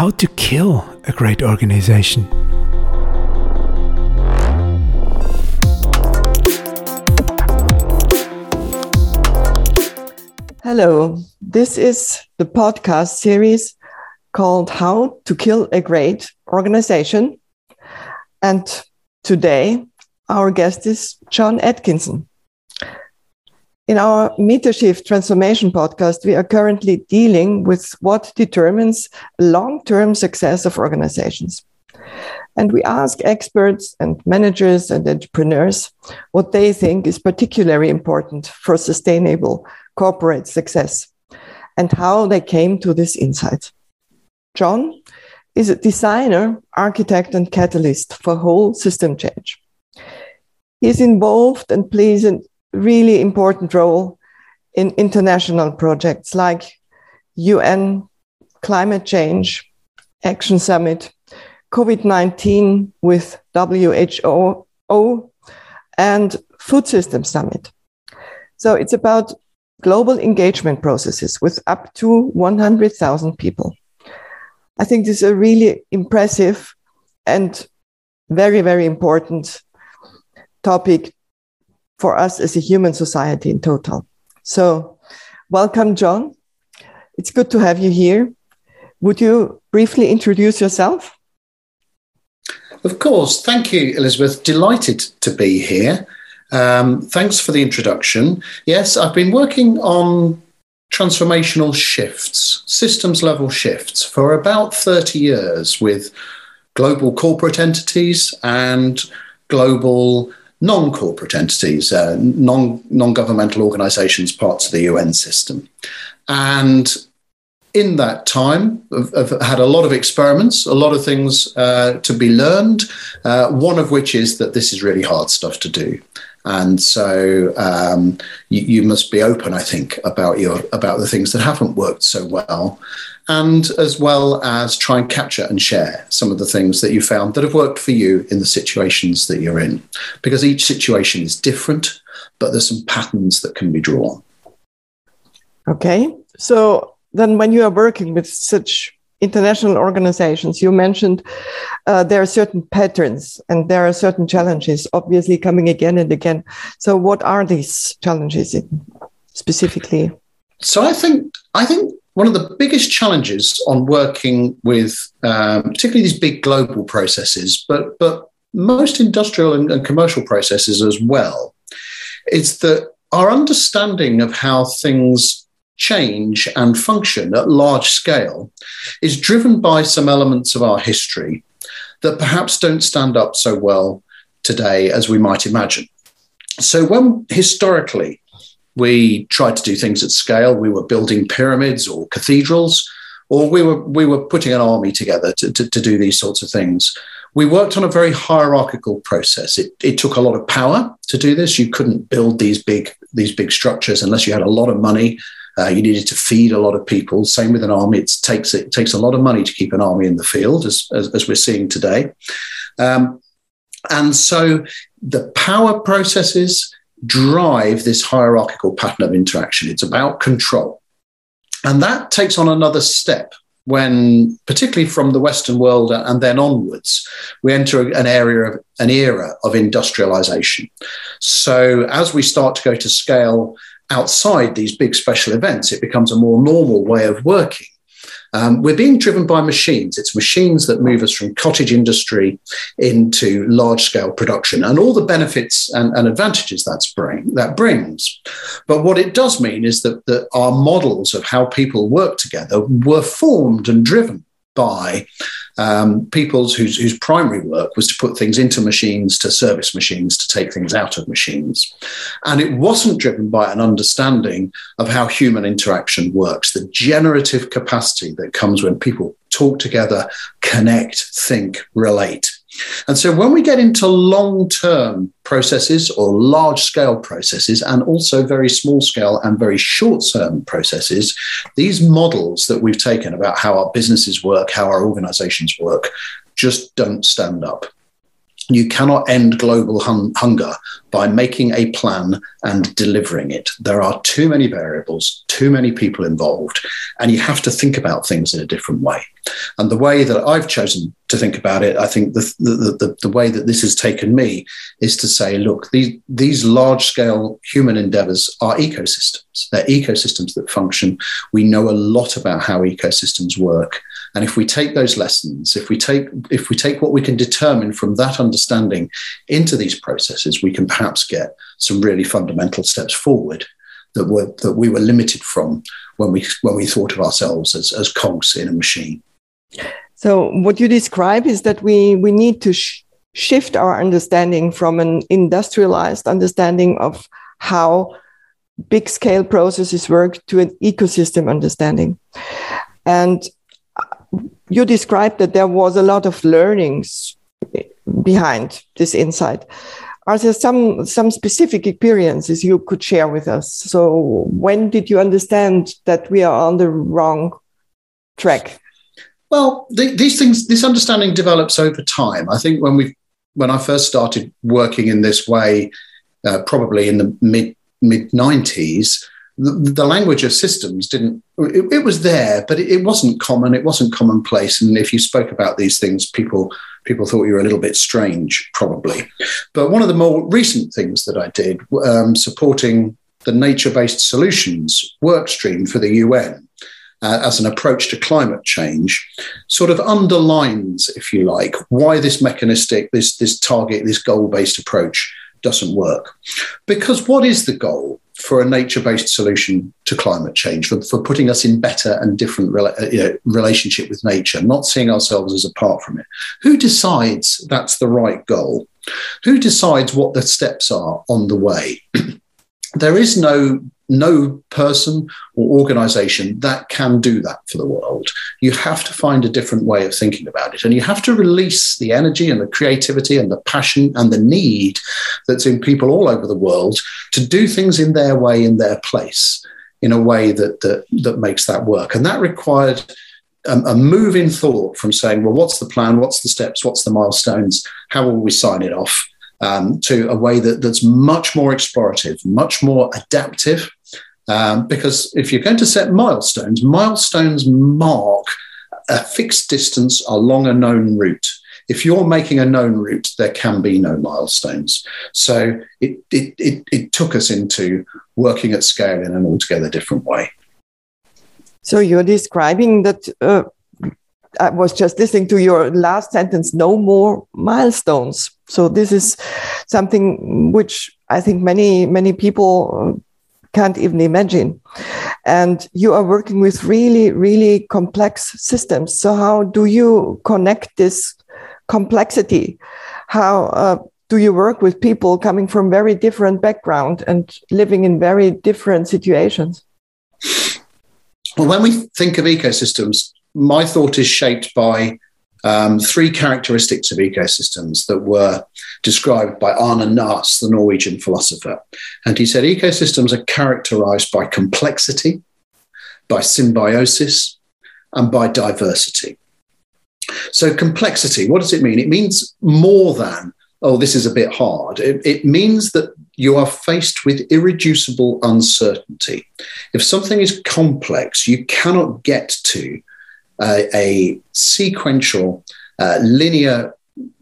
how to kill a great organization. Hello, this is the podcast series called How to Kill a Great Organization. And today, our guest is John Atkinson. In our MetaShift Transformation podcast, we are currently dealing with what determines long term success of organizations. And we ask experts and managers and entrepreneurs what they think is particularly important for sustainable corporate success and how they came to this insight. John is a designer, architect, and catalyst for whole system change. He is involved and plays a really important role in international projects like UN Climate Change Action Summit, COVID 19 with WHO, and Food System Summit. So it's about global engagement processes with up to 100,000 people. I think this is a really impressive and very, very important topic for us as a human society in total. So, welcome, John. It's good to have you here. Would you briefly introduce yourself? Of course. Thank you, Elisabeth. Delighted to be here. Um, thanks for the introduction. Yes, I've been working on transformational shifts, systems level shifts, for about 30 years with global corporate entities and global non corporate entities, uh, non governmental organizations, parts of the UN system. And in that time, I've, I've, had a lot of experiments, a lot of things uh, to be learned. Uh, one of which is that this is really hard stuff to do and so um, you, you, must be open, I think, about your about the things that haven't worked so well, and as well as try and capture and share some of the things that you found that have worked for you in the situations that you're in, because each situation is different, but there's some patterns that can be drawn. Okay, so then when you are working with such international organizations, you mentioned uh, there are certain patterns and there are certain challenges, obviously coming again and again. So, what are these challenges specifically? So, I think I think one of the biggest challenges on working with um, particularly these big global processes, but but most industrial and, and commercial processes as well, is that our understanding of how things change and function at large scale is driven by some elements of our history that perhaps don't stand up so well today as we might imagine. So, when historically we tried to do things at scale, we were building pyramids or cathedrals, or we were, we were putting an army together to, to, to do these sorts of things. We worked on a very hierarchical process. It, it took a lot of power to do this. You couldn't build these big these big structures unless you had a lot of money uh, you needed to feed a lot of people. Same with an army; it takes it takes a lot of money to keep an army in the field, as as, as we're seeing today. Um, and so the power processes drive this hierarchical pattern of interaction. It's about control, and that takes on another step when, particularly from the Western world and then onwards, we enter an area of an era of industrialization. So as we start to go to scale outside these big special events, it becomes a more normal way of working. Um, we're being driven by machines. It's machines that move us from cottage industry into large scale production and all the benefits and, and advantages that's bring, that brings. But what it does mean is that, that our models of how people work together were formed and driven by um, people's whose, whose primary work was to put things into machines, to service machines, to take things out of machines. And it wasn't driven by an understanding of how human interaction works, the generative capacity that comes when people talk together, connect, think, relate. And so when we get into long term processes or large scale processes, and also very small scale and very short term processes, these models that we've taken about how our businesses work, how our organizations work, just don't stand up. You cannot end global hun- hunger by making a plan and delivering it. There are too many variables, too many people involved, and you have to think about things in a different way. And the way that I've chosen to think about it, I think the, the, the, the way that this has taken me is to say, look, these, these large scale human endeavors are ecosystems. They're ecosystems that function. We know a lot about how ecosystems work. And if we take those lessons, if we take if we take what we can determine from that understanding into these processes, we can perhaps get some really fundamental steps forward that were that we were limited from when we when we thought of ourselves as, as cogs in a machine. So what you describe is that we we need to sh shift our understanding from an industrialized understanding of how big scale processes work to an ecosystem understanding. And you described that there was a lot of learnings behind this insight. Are there some some specific experiences you could share with us? So when did you understand that we are on the wrong track? Well, the, these things, this understanding develops over time. I think when we, when I first started working in this way, uh, probably in the mid mid nineties, the, the, language of systems didn't. It, it was there, but it, it, wasn't common. It wasn't commonplace. And if you spoke about these things, people people thought you were a little bit strange, probably. But one of the more recent things that I did, um, supporting the nature based solutions work stream for the UN uh, as an approach to climate change sort of underlines, if you like, why this mechanistic, this, this target, this goal based approach doesn't work. Because what is the goal for a nature based solution to climate change, for, for putting us in better and different rela- uh, you know, relationship with nature, not seeing ourselves as apart from it? Who decides that's the right goal? Who decides what the steps are on the way? there is no no person or organization that can do that for the world. You have to find a different way of thinking about it. And you have to release the energy and the creativity and the passion and the need that's in people all over the world to do things in their way, in their place, in a way that, that, that makes that work. And that required a, a move in thought from saying, well, what's the plan? What's the steps? What's the milestones? How will we sign it off? Um, to a way that, that's much more explorative, much more adaptive, um, because if you're going to set milestones, milestones mark a fixed distance along a known route. If you're making a known route, there can be no milestones. So it, it, it, it took us into working at scale in an altogether different way. So you're describing that. Uh, I was just listening to your last sentence no more milestones. So this is something which I think many, many people can't even imagine. And you are working with really, really complex systems. So, how do you connect this complexity? How uh, do you work with people coming from very different background and living in very different situations? Well, when we think of ecosystems, my thought is shaped by um, three characteristics of ecosystems that were described by Arne Naess, the Norwegian philosopher. And he said ecosystems are characterized by complexity, by symbiosis, and by diversity. So, complexity, what does it mean? It means more than, oh, this is a bit hard. It, it means that you are faced with irreducible uncertainty. If something is complex, you cannot get to uh, a sequential, uh, linear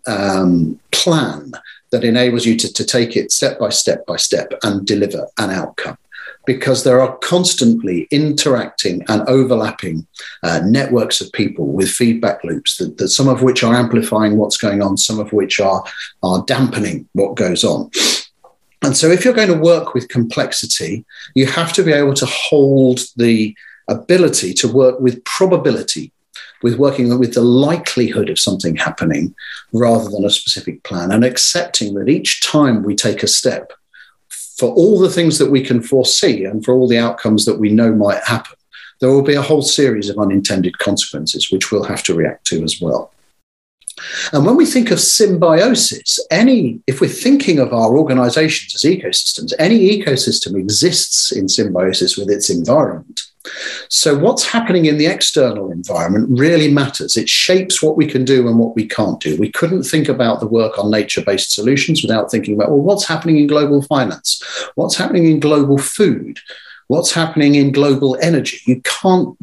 um, plan that enables you to, to take it step by step by step and deliver an outcome. Because there are constantly interacting and overlapping uh, networks of people with feedback loops that, that, some of which are amplifying what's going on some of which are, are dampening what goes on. And so if you're going to work with complexity you have to be able to hold the ability to work with probability, with working with the likelihood of something happening rather than a specific plan, and accepting that each time we take a step, for all the things that we can foresee and for all the outcomes that we know might happen, there will be a whole series of unintended consequences which we'll have to react to as well. And when we think of symbiosis, any if we're thinking of our organizations as ecosystems, any ecosystem exists in symbiosis with its environment. So, what's happening in the external environment really matters. It shapes what we can do and what we can't do. We couldn't think about the work on nature based solutions without thinking about, well, what's happening in global finance? What's happening in global food? What's happening in global energy? You can't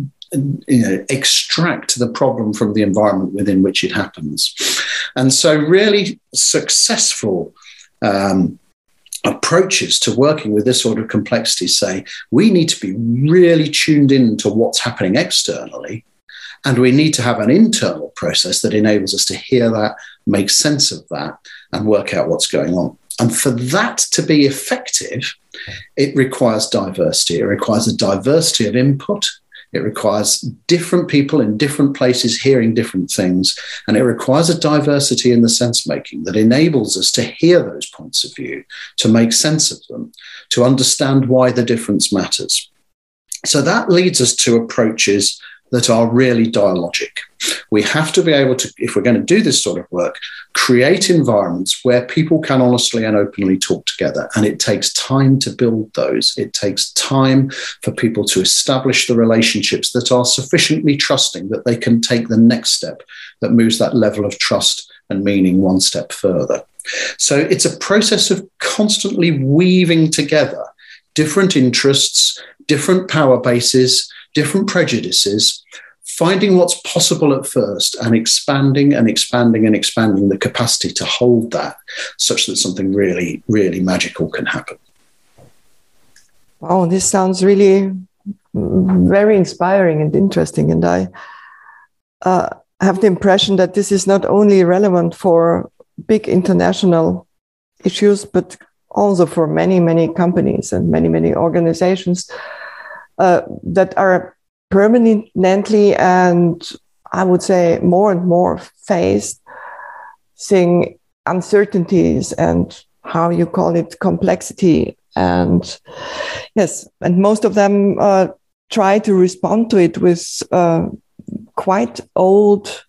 you know, extract the problem from the environment within which it happens. And so, really successful um, approaches to working with this sort of complexity say we need to be really tuned in to what's happening externally and we need to have an internal process that enables us to hear that make sense of that and work out what's going on and for that to be effective it requires diversity it requires a diversity of input it requires different people in different places hearing different things. And it requires a diversity in the sense making that enables us to hear those points of view, to make sense of them, to understand why the difference matters. So that leads us to approaches that are really dialogic. We have to be able to, if we're going to do this sort of work, create environments where people can honestly and openly talk together. And it takes time to build those. It takes time for people to establish the relationships that are sufficiently trusting that they can take the next step that moves that level of trust and meaning one step further. So it's a process of constantly weaving together different interests, different power bases, different prejudices, finding what's possible at first and expanding and expanding and expanding the capacity to hold that such that something really, really magical can happen. Wow, this sounds really very inspiring and interesting. And I uh, have the impression that this is not only relevant for big international issues, but also for many, many companies and many, many organizations uh, that are permanently and I would say more and more faced facing uncertainties and how you call it complexity. And yes and most of them uh, try to respond to it with uh, quite old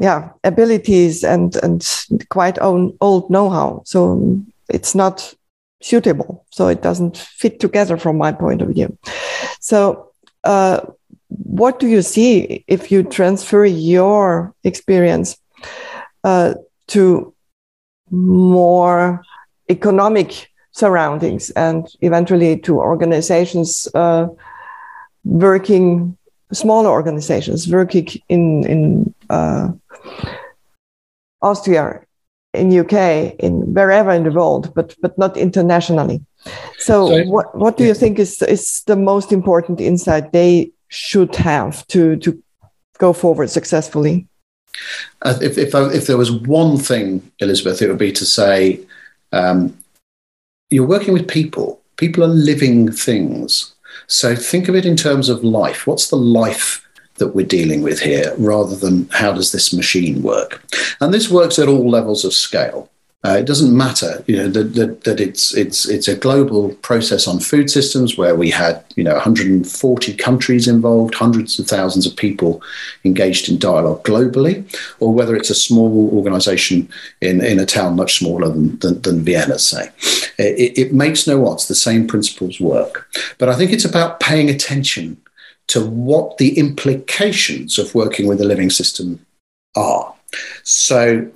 yeah abilities and and quite own, old know-how. So it's not suitable. So it doesn't fit together from my point of view. So, uh, what do you see if you transfer your experience uh, to more economic surroundings and eventually to organizations uh, working, smaller organizations working in in uh, Austria in UK, in wherever in the world, but but not internationally. So, so what what do you think is is the most important insight they should have to to go forward successfully? Uh, if if, if there was one thing, Elisabeth, it would be to say um, you're working with people. People are living things. So think of it in terms of life. What's the life that we're dealing with here rather than how does this machine work. And this works at all levels of scale. Uh, it doesn't matter, you know, that, that, that, it's it's it's a global process on food systems where we had, you know, 140 countries involved, hundreds of thousands of people engaged in dialogue globally, or whether it's a small organisation in, in a town much smaller than, than, than Vienna, say. It, it makes no odds. The same principles work, but I think it's about paying attention to what the implications of working with a living system are. So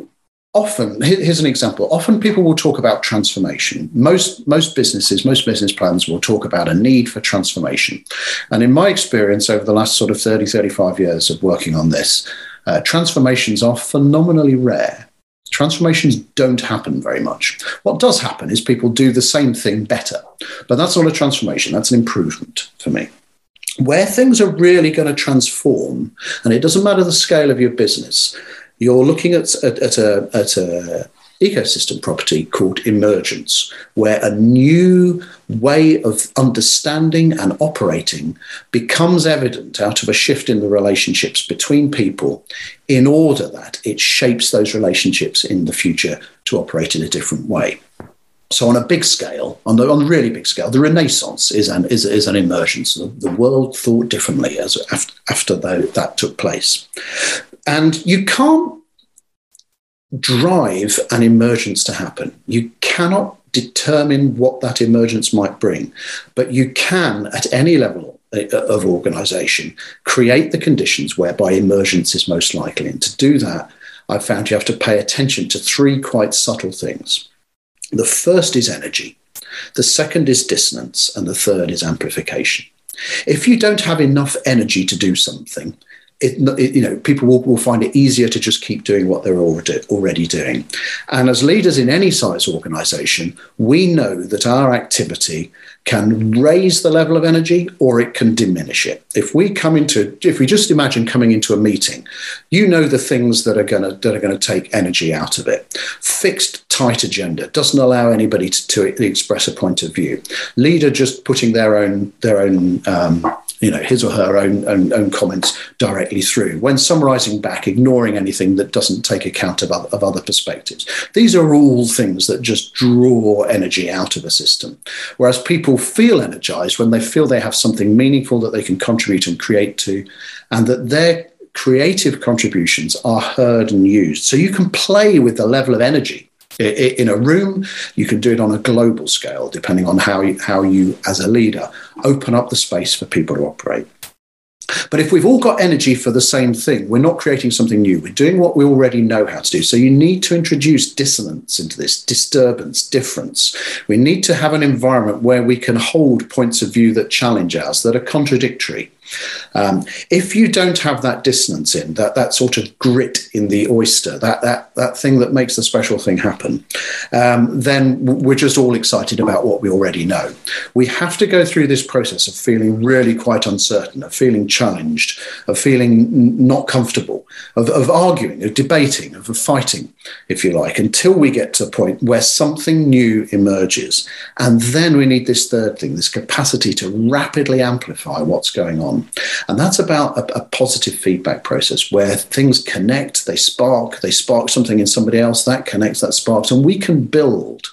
often here's an example. Often people will talk about transformation. Most most businesses most business plans will talk about a need for transformation. And in my experience over the last sort of 30 35 years of working on this uh, transformations are phenomenally rare. Transformations don't happen very much. What does happen is people do the same thing better. But that's not a transformation. That's an improvement for me where things are really going to transform, and it doesn't matter the scale of your business, you're looking at, at, at a, at a ecosystem property called emergence, where a new way of understanding and operating becomes evident out of a shift in the relationships between people in order that it shapes those relationships in the future to operate in a different way. So on a big scale, on the on a really big scale, the Renaissance is an is, is an emergence. The, world thought differently as after, after that, that took place. and you can't drive an emergence to happen. You cannot determine what that emergence might bring, but you can, at any level uh, of organization, create the conditions whereby emergence is most likely. And to do that, I've found you have to pay attention to three quite subtle things. The first is energy, the second is dissonance, and the third is amplification. If you don't have enough energy to do something, it, it, you know, people will, will find it easier to just keep doing what they're already, already doing. And as leaders in any size organization, we know that our activity can raise the level of energy or it can diminish it. If we come into, if we just imagine coming into a meeting, you know the things that are going to that are going to take energy out of it. Fixed, tight agenda doesn't allow anybody to, to express a point of view. Leader just putting their own their own um, you know his or her own, own, own comments directly through. When summarizing back ignoring anything that doesn't take account of other, of other perspectives. These are all things that just draw energy out of a system. Whereas people feel energized when they feel they have something meaningful that they can contribute and create to and that their creative contributions are heard and used. So you can play with the level of energy in a room. You can do it on a global scale, depending on how you, how you, as a leader, open up the space for people to operate. But if we've all got energy for the same thing, we're not creating something new. We're doing what we already know how to do. So you need to introduce dissonance into this, disturbance, difference. We need to have an environment where we can hold points of view that challenge us, that are contradictory. Um, if you don't have that dissonance in that that sort of grit in the oyster, that that that thing that makes the special thing happen, um, then we're just all excited about what we already know. We have to go through this process of feeling really quite uncertain, of feeling challenged, of feeling not comfortable, of, of arguing, of debating, of fighting, if you like, until we get to a point where something new emerges, and then we need this third thing, this capacity to rapidly amplify what's going on. And that's about a, a, positive feedback process where things connect, they spark, they spark something in somebody else, that connects, that sparks, and we can build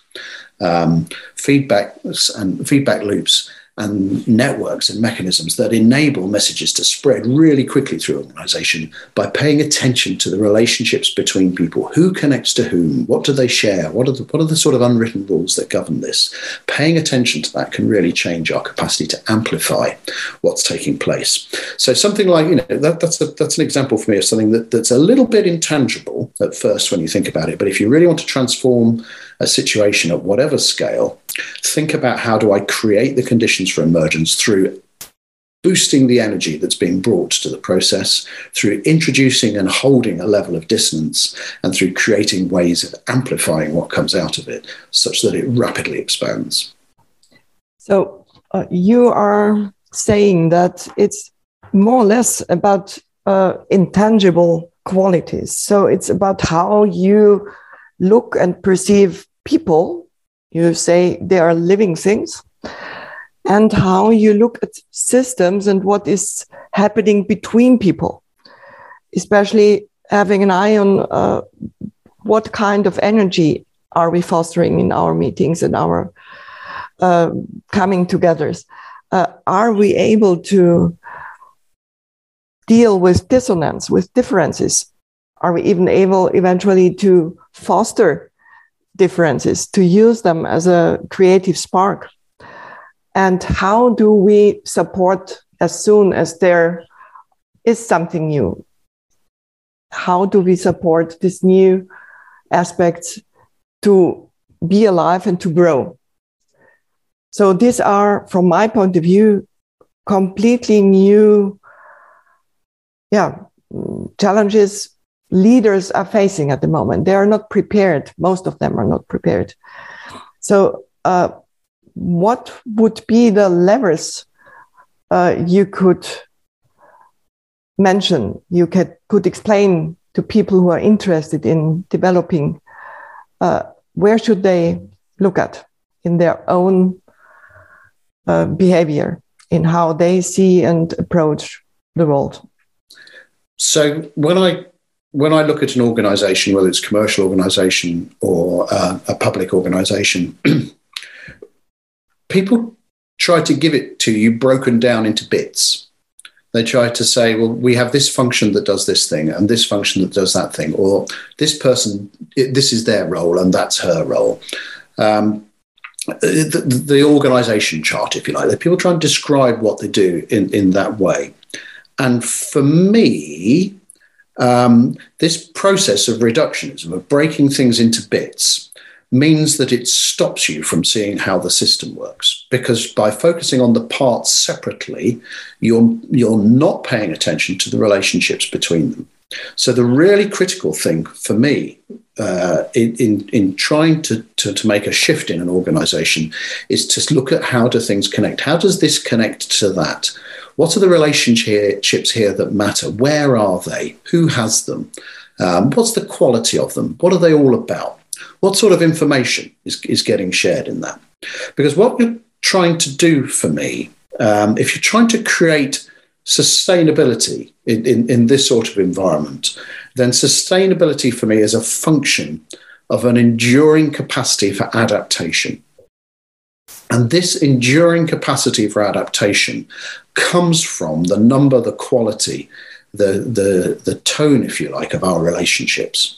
um, feedbacks and feedback loops and networks and mechanisms that enable messages to spread really quickly through organization by paying attention to the relationships between people. Who connects to whom? What do they share? What are the what are the sort of unwritten rules that govern this? Paying attention to that can really change our capacity to amplify what's taking place. So something like you know that, that's a, that's an example for me of something that, that's a little bit intangible at first when you think about it. But if you really want to transform a situation at whatever scale, think about how do I create the conditions for emergence through boosting the energy that's being brought to the process, through introducing and holding a level of dissonance, and through creating ways of amplifying what comes out of it such that it rapidly expands. So uh, you are saying that it's more or less about uh, intangible qualities. So it's about how you look and perceive people, you say they are living things, and how you look at systems and what is happening between people, especially having an eye on uh, what kind of energy are we fostering in our meetings and our uh, coming togethers. Uh, are we able to deal with dissonance, with differences? Are we even able eventually to foster differences, to use them as a creative spark? And how do we support as soon as there is something new? How do we support these new aspects to be alive and to grow? So these are, from my point of view, completely new, yeah, challenges leaders are facing at the moment. They are not prepared. Most of them are not prepared. So, uh, what would be the levers uh, you could mention? You could, could explain to people who are interested in developing uh, where should they look at in their own uh, behavior, in how they see and approach the world. So, when I when I look at an organization, whether it's a commercial organization or uh, a public organization, people try to give it to you broken down into bits. They try to say, well, we have this function that does this thing and this function that does that thing, or this person, this is their role and that's her role. Um, the, the, organization chart, if you like, that people try and describe what they do in, in that way. And for me, um, this process of reductionism, of breaking things into bits, means that it stops you from seeing how the system works. Because by focusing on the parts separately, you're, you're not paying attention to the relationships between them. So the really critical thing for me uh, in, in, in trying to, to, to make a shift in an organization is to look at how do things connect? How does this connect to that? What are the relationships here that matter? Where are they? Who has them? Um, what's the quality of them? What are they all about? What sort of information is, is getting shared in that? Because what you're trying to do for me, um, if you're trying to create sustainability in, in, in this sort of environment, then sustainability for me is a function of an enduring capacity for adaptation. And this enduring capacity for adaptation comes from the number, the quality, the, the, the tone, if you like, of our relationships.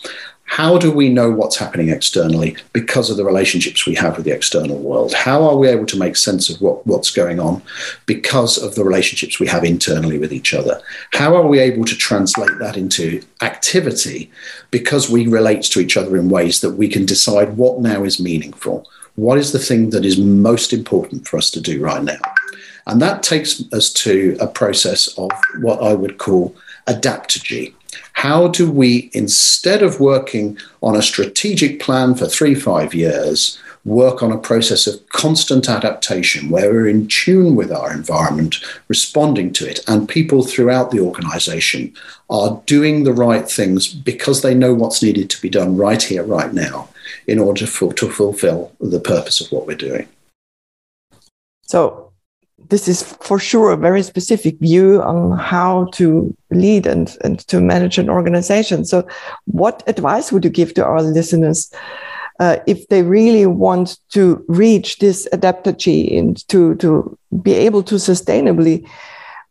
How do we know what's happening externally because of the relationships we have with the external world? How are we able to make sense of what, what's going on because of the relationships we have internally with each other? How are we able to translate that into activity because we relate to each other in ways that we can decide what now is meaningful? What is the thing that is most important for us to do right now? And that takes us to a process of what I would call adaptogy. How do we, instead of working on a strategic plan for three, five years, work on a process of constant adaptation where we're in tune with our environment, responding to it, and people throughout the organization are doing the right things because they know what's needed to be done right here, right now, in order to, to fulfill the purpose of what we're doing. So, this is for sure a very specific view on how to lead and, and to manage an organization. So, what advice would you give to our listeners uh, if they really want to reach this adaptogy and to, to be able to sustainably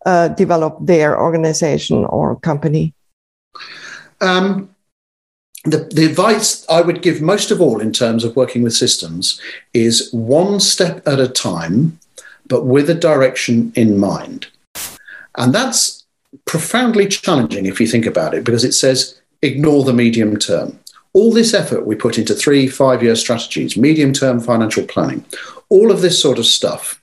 uh, develop their organization or company? Um, the, the advice I would give most of all in terms of working with systems is one step at a time but with a direction in mind. And that's profoundly challenging if you think about it, because it says ignore the medium term. All this effort we put into three, five year strategies, medium term financial planning, all of this sort of stuff,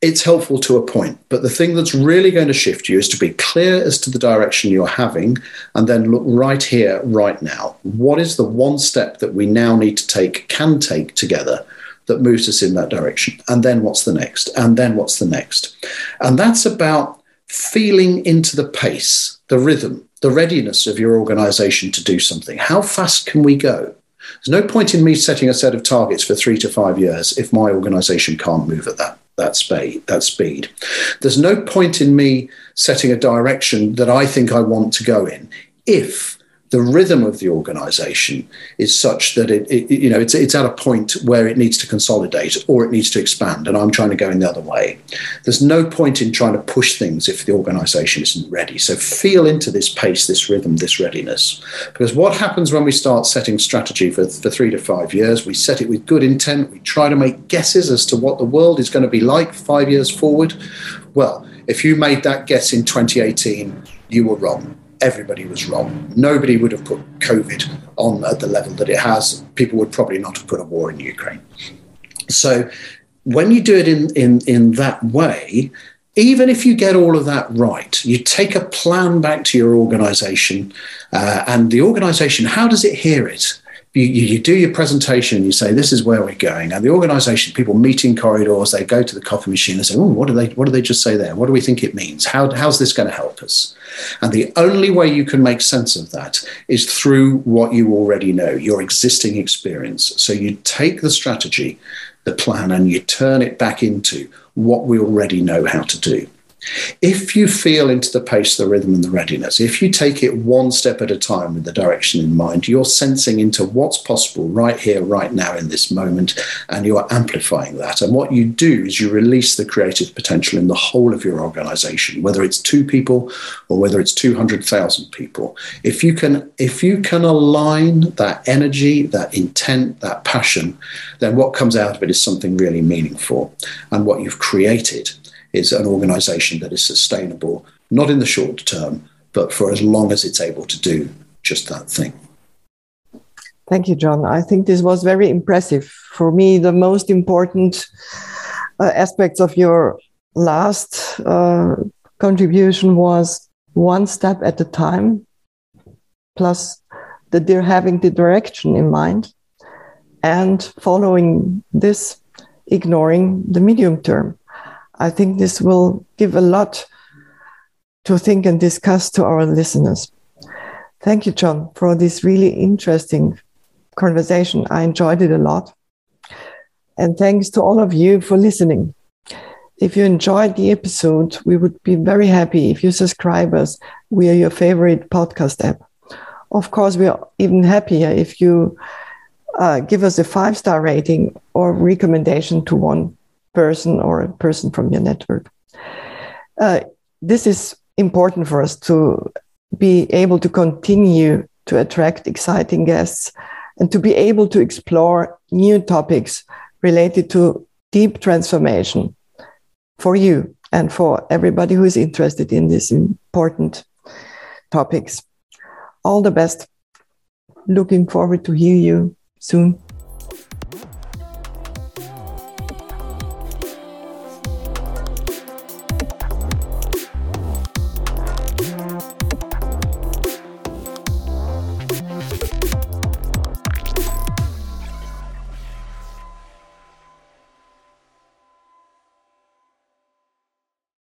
it's helpful to a point. But the thing that's really going to shift you is to be clear as to the direction you're having and then look right here, right now. What is the one step that we now need to take, can take together that moves us in that direction. And then what's the next? And then what's the next? And that's about feeling into the pace, the rhythm, the readiness of your organization to do something. How fast can we go? There's no point in me setting a set of targets for three to five years if my organization can't move at that, that, speed, that speed. There's no point in me setting a direction that I think I want to go in if the rhythm of the organization is such that it, it, you know it's, it's at a point where it needs to consolidate or it needs to expand and i'm trying to go in the other way. There's no point in trying to push things if the organization isn't ready. So feel into this pace this rhythm this readiness. Because what happens when we start setting strategy for, for three to five years? We set it with good intent. We try to make guesses as to what the world is going to be like five years forward. Well if you made that guess in 2018 you were wrong everybody was wrong. Nobody would have put COVID on at the level that it has. People would probably not have put a war in Ukraine. So when you do it in, in, in that way, even if you get all of that right, you take a plan back to your organization uh, and the organization, how does it hear it? You, you, do your presentation, you say, this is where we're going. And the organization, people meet in corridors, they go to the coffee machine and say, oh, what do they, what do they just say there? What do we think it means? How, how's this going to help us? And the only way you can make sense of that is through what you already know, your existing experience. So you take the strategy, the plan, and you turn it back into what we already know how to do. If you feel into the pace, the rhythm, and the readiness, if you take it one step at a time with the direction in mind, you're sensing into what's possible right here, right now, in this moment, and you are amplifying that. And what you do is you release the creative potential in the whole of your organization, whether it's two people or whether it's 200,000 people. If you can, if you can align that energy, that intent, that passion, then what comes out of it is something really meaningful. And what you've created is an organization that is sustainable, not in the short term, but for as long as it's able to do just that thing. Thank you, John. I think this was very impressive. For me, the most important uh, aspects of your last uh, contribution was one step at a time, plus the dear having the direction in mind, and following this, ignoring the medium term. I think this will give a lot to think and discuss to our listeners. Thank you, John, for this really interesting conversation. I enjoyed it a lot. And thanks to all of you for listening. If you enjoyed the episode, we would be very happy if you subscribe us via your favorite podcast app. Of course, we are even happier if you uh, give us a five star rating or recommendation to one person or a person from your network. Uh, this is important for us to be able to continue to attract exciting guests and to be able to explore new topics related to deep transformation for you and for everybody who is interested in these important topics. All the best. Looking forward to hear you soon.